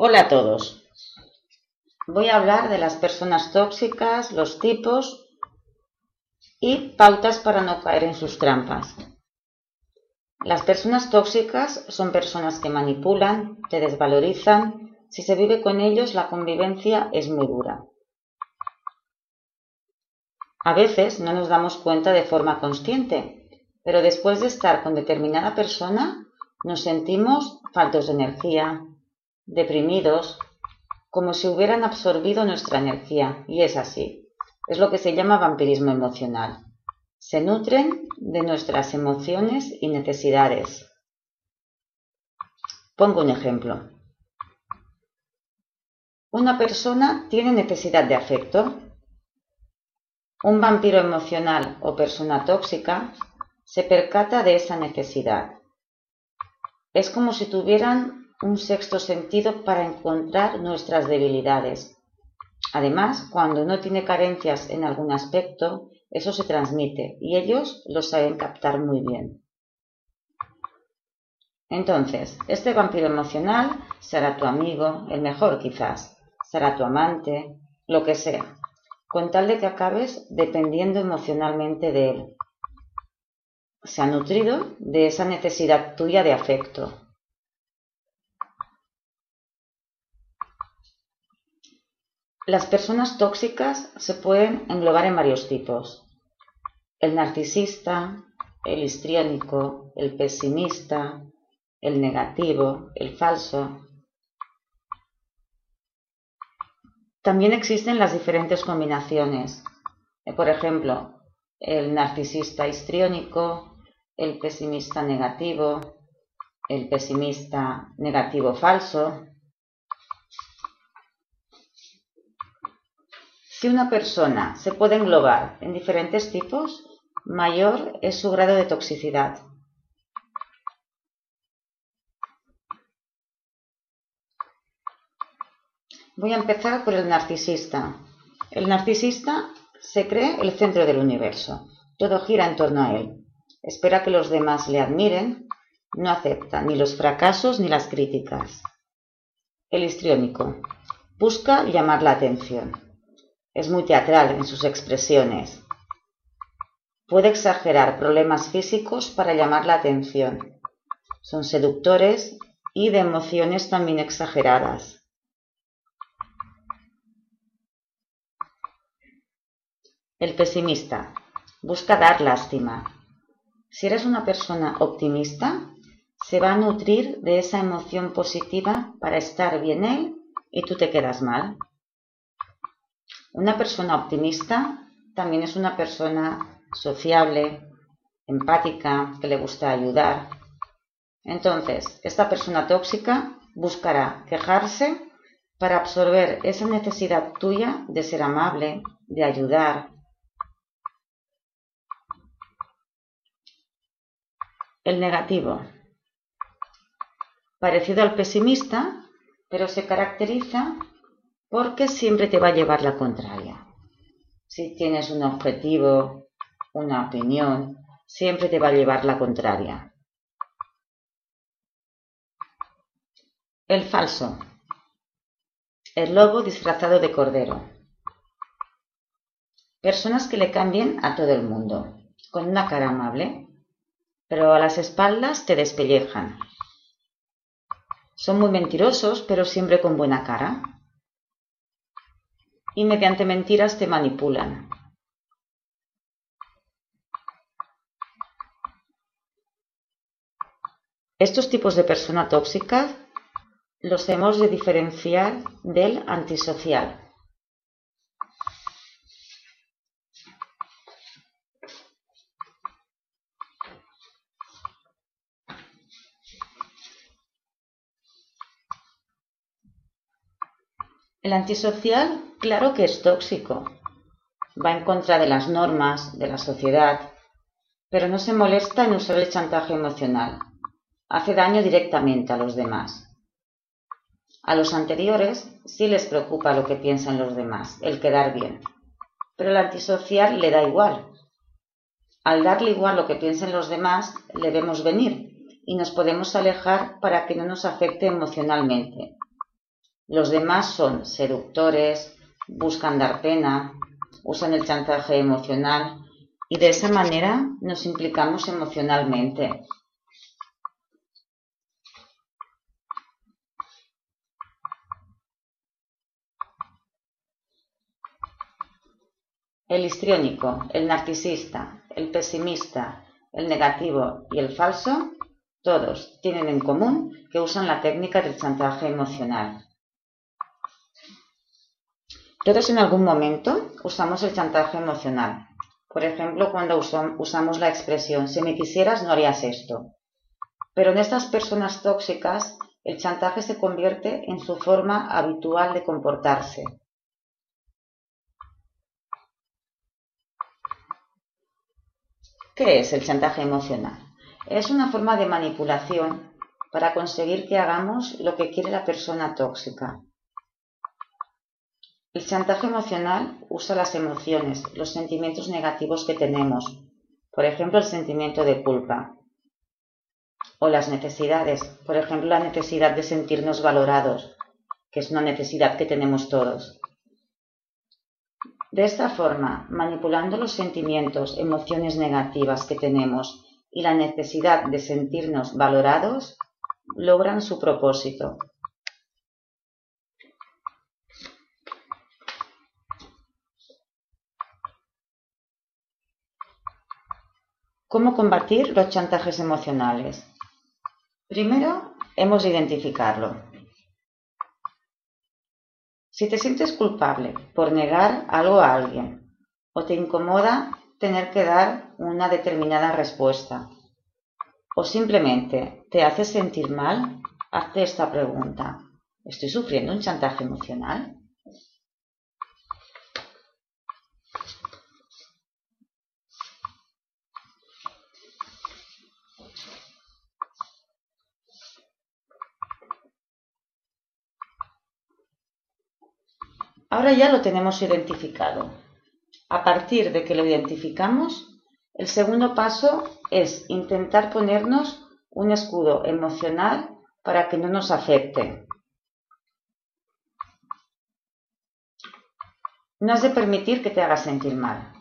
Hola a todos. Voy a hablar de las personas tóxicas, los tipos y pautas para no caer en sus trampas. Las personas tóxicas son personas que manipulan, te desvalorizan. Si se vive con ellos, la convivencia es muy dura. A veces no nos damos cuenta de forma consciente, pero después de estar con determinada persona, nos sentimos faltos de energía, deprimidos, como si hubieran absorbido nuestra energía, y es así. Es lo que se llama vampirismo emocional. Se nutren de nuestras emociones y necesidades. Pongo un ejemplo. Una persona tiene necesidad de afecto. Un vampiro emocional o persona tóxica se percata de esa necesidad. Es como si tuvieran un sexto sentido para encontrar nuestras debilidades. Además, cuando uno tiene carencias en algún aspecto, eso se transmite y ellos lo saben captar muy bien. Entonces, este vampiro emocional será tu amigo, el mejor quizás, será tu amante, lo que sea, con tal de que acabes dependiendo emocionalmente de él. Se ha nutrido de esa necesidad tuya de afecto, Las personas tóxicas se pueden englobar en varios tipos. El narcisista, el histriónico, el pesimista, el negativo, el falso. También existen las diferentes combinaciones. Eh, por ejemplo, el narcisista histriónico, el pesimista negativo, el pesimista negativo falso, Si una persona se puede englobar en diferentes tipos, mayor es su grado de toxicidad. Voy a empezar por el narcisista. El narcisista se cree el centro del universo. Todo gira en torno a él. Espera que los demás le admiren. No acepta ni los fracasos ni las críticas. El histriónico. Busca llamar la atención. Es muy teatral en sus expresiones. Puede exagerar problemas físicos para llamar la atención. Son seductores y de emociones también exageradas. El pesimista busca dar lástima. Si eres una persona optimista, se va a nutrir de esa emoción positiva para estar bien él y tú te quedas mal. Una persona optimista también es una persona sociable, empática, que le gusta ayudar. Entonces, esta persona tóxica buscará quejarse para absorber esa necesidad tuya de ser amable, de ayudar. El negativo. Parecido al pesimista, pero se caracteriza porque siempre te va a llevar la contraria. Si tienes un objetivo, una opinión, siempre te va a llevar la contraria. El falso. El lobo disfrazado de cordero. Personas que le cambien a todo el mundo, con una cara amable, pero a las espaldas te despellejan. Son muy mentirosos, pero siempre con buena cara y mediante mentiras te manipulan. Estos tipos de persona tóxica los hemos de diferenciar del antisocial. El antisocial, claro que es tóxico. Va en contra de las normas, de la sociedad, pero no se molesta en usar el chantaje emocional. Hace daño directamente a los demás. A los anteriores sí les preocupa lo que piensan los demás, el quedar bien. Pero el antisocial le da igual. Al darle igual lo que piensen los demás, le vemos venir y nos podemos alejar para que no nos afecte emocionalmente Los demás son seductores, buscan dar pena, usan el chantaje emocional y de esa manera nos implicamos emocionalmente. El histriónico, el narcisista, el pesimista, el negativo y el falso, todos tienen en común que usan la técnica del chantaje emocional. Todos en algún momento usamos el chantaje emocional. Por ejemplo, cuando usamos la expresión si me quisieras no harías esto. Pero en estas personas tóxicas el chantaje se convierte en su forma habitual de comportarse. ¿Qué es el chantaje emocional? Es una forma de manipulación para conseguir que hagamos lo que quiere la persona tóxica. El chantaje emocional usa las emociones, los sentimientos negativos que tenemos, por ejemplo el sentimiento de culpa, o las necesidades, por ejemplo la necesidad de sentirnos valorados, que es una necesidad que tenemos todos. De esta forma, manipulando los sentimientos, emociones negativas que tenemos y la necesidad de sentirnos valorados, logran su propósito. ¿Cómo combatir los chantajes emocionales? Primero, hemos de identificarlo. Si te sientes culpable por negar algo a alguien o te incomoda tener que dar una determinada respuesta o simplemente te hace sentir mal, hazte esta pregunta. ¿Estoy sufriendo un chantaje emocional? Ahora ya lo tenemos identificado. A partir de que lo identificamos, el segundo paso es intentar ponernos un escudo emocional para que no nos afecte. No has de permitir que te haga sentir mal.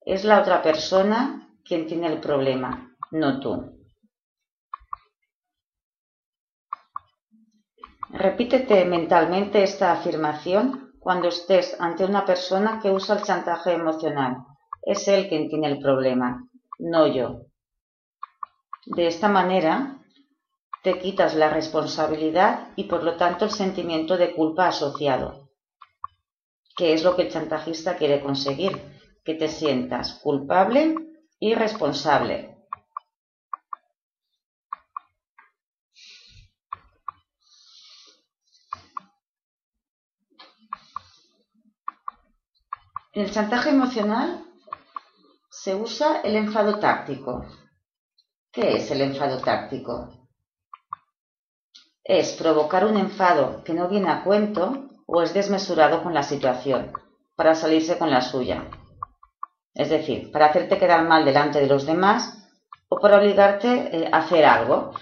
Es la otra persona quien tiene el problema, no tú. Repítete mentalmente esta afirmación cuando estés ante una persona que usa el chantaje emocional. Es él quien tiene el problema, no yo. De esta manera, te quitas la responsabilidad y por lo tanto el sentimiento de culpa asociado, que es lo que el chantajista quiere conseguir, que te sientas culpable y responsable. En el chantaje emocional se usa el enfado táctico. ¿Qué es el enfado táctico? Es provocar un enfado que no viene a cuento o es desmesurado con la situación, para salirse con la suya. Es decir, para hacerte quedar mal delante de los demás o para obligarte eh, a hacer algo.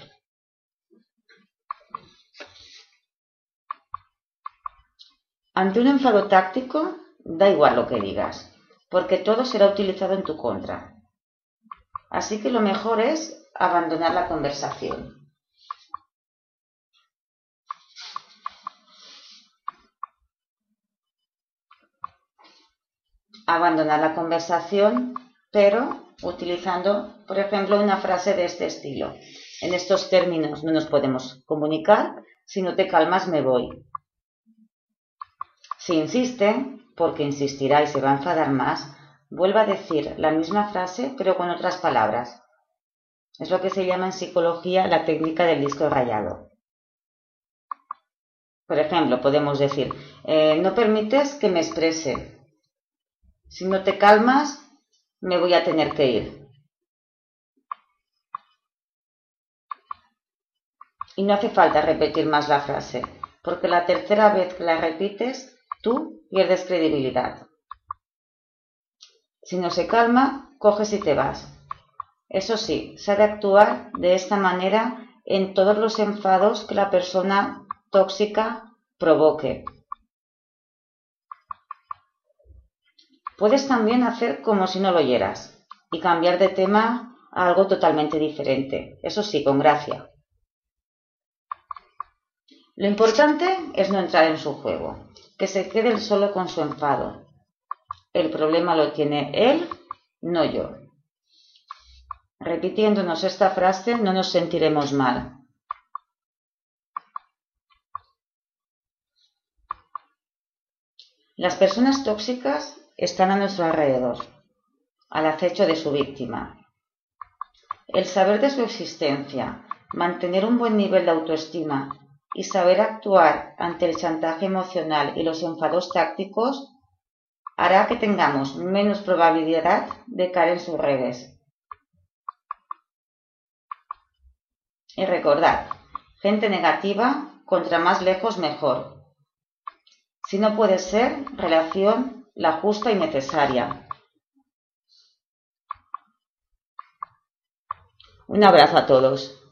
Ante un enfado táctico, Da igual lo que digas, porque todo será utilizado en tu contra. Así que lo mejor es abandonar la conversación. Abandonar la conversación, pero utilizando, por ejemplo, una frase de este estilo. En estos términos no nos podemos comunicar, si no te calmas me voy. Si insisten, porque insistirá y se va a enfadar más, vuelva a decir la misma frase pero con otras palabras. Es lo que se llama en psicología la técnica del disco rayado. Por ejemplo, podemos decir, eh, no permites que me exprese. Si no te calmas, me voy a tener que ir. Y no hace falta repetir más la frase, porque la tercera vez que la repites, tú pierdes credibilidad. Si no se calma, coges y te vas. Eso sí, se ha de actuar de esta manera en todos los enfados que la persona tóxica provoque. Puedes también hacer como si no lo oyeras y cambiar de tema a algo totalmente diferente, eso sí, con gracia. Lo importante es no entrar en su juego, que se quede solo con su enfado. El problema lo tiene él, no yo. Repitiéndonos esta frase no nos sentiremos mal. Las personas tóxicas están a nuestro alrededor, al acecho de su víctima. El saber de su existencia, mantener un buen nivel de autoestima y saber actuar ante el chantaje emocional y los enfados tácticos hará que tengamos menos probabilidad de caer en sus redes. Y recordad, gente negativa, contra más lejos mejor. Si no puede ser, relación la justa y necesaria. Un abrazo a todos.